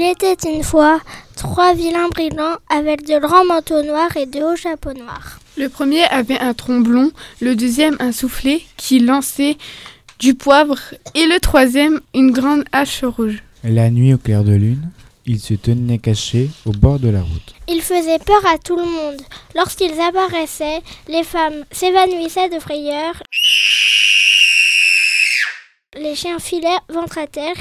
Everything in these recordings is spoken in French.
Il était une fois trois vilains brigands avec de grands manteaux noirs et de hauts chapeaux noirs. Le premier avait un tromblon, le deuxième un soufflet qui lançait du poivre et le troisième une grande hache rouge. La nuit au clair de lune, ils se tenaient cachés au bord de la route. Ils faisaient peur à tout le monde. Lorsqu'ils apparaissaient, les femmes s'évanouissaient de frayeur. Les chiens filaient ventre à terre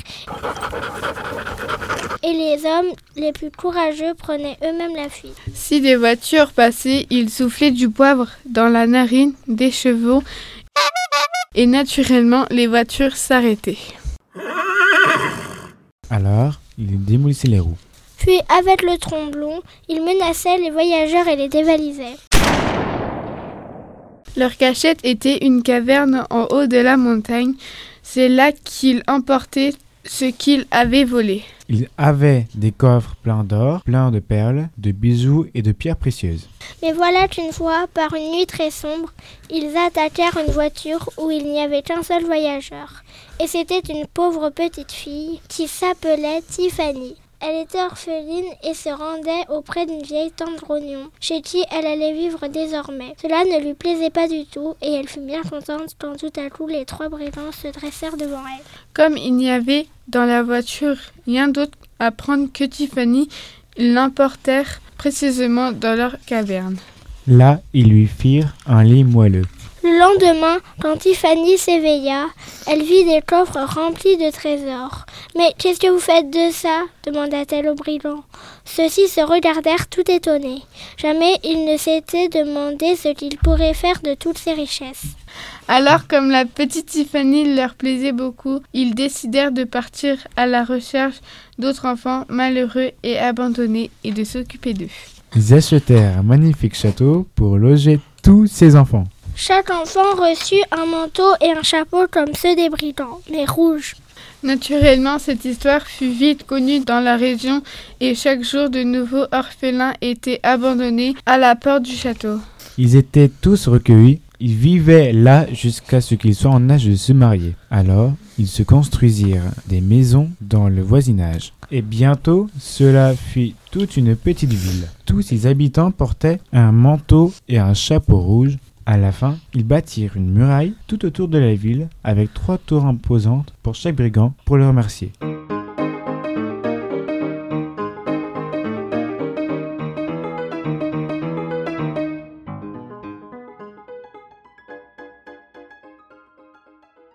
et les hommes les plus courageux prenaient eux-mêmes la fuite. Si des voitures passaient, ils soufflaient du poivre dans la narine des chevaux et naturellement les voitures s'arrêtaient. Alors, ils démolissaient les roues. Puis, avec le tromblon, ils menaçaient les voyageurs et les dévalisaient. Leur cachette était une caverne en haut de la montagne. C'est là qu'ils emportaient ce qu'ils avaient volé. Ils avaient des coffres pleins d'or, pleins de perles, de bijoux et de pierres précieuses. Mais voilà qu'une fois, par une nuit très sombre, ils attaquèrent une voiture où il n'y avait qu'un seul voyageur. Et c'était une pauvre petite fille qui s'appelait Tiffany. Elle était orpheline et se rendait auprès d'une vieille tante Grognon, chez qui elle allait vivre désormais. Cela ne lui plaisait pas du tout et elle fut bien contente quand tout à coup les trois brigands se dressèrent devant elle. Comme il n'y avait dans la voiture rien d'autre à prendre que Tiffany, ils l'emportèrent précisément dans leur caverne. Là, ils lui firent un lit moelleux. Le lendemain, quand Tiffany s'éveilla, elle vit des coffres remplis de trésors. Mais qu'est-ce que vous faites de ça? demanda-t-elle aux brigands. Ceux-ci se regardèrent tout étonnés. Jamais ils ne s'étaient demandé ce qu'ils pourraient faire de toutes ces richesses. Alors, comme la petite Tiffany leur plaisait beaucoup, ils décidèrent de partir à la recherche d'autres enfants malheureux et abandonnés et de s'occuper d'eux. Ils achetèrent un magnifique château pour loger tous ces enfants. Chaque enfant reçut un manteau et un chapeau comme ceux des brigands, mais rouges. Naturellement, cette histoire fut vite connue dans la région et chaque jour de nouveaux orphelins étaient abandonnés à la porte du château. Ils étaient tous recueillis. Ils vivaient là jusqu'à ce qu'ils soient en âge de se marier. Alors, ils se construisirent des maisons dans le voisinage. Et bientôt, cela fit toute une petite ville. Tous ses habitants portaient un manteau et un chapeau rouge à la fin, ils bâtirent une muraille tout autour de la ville avec trois tours imposantes pour chaque brigand pour le remercier.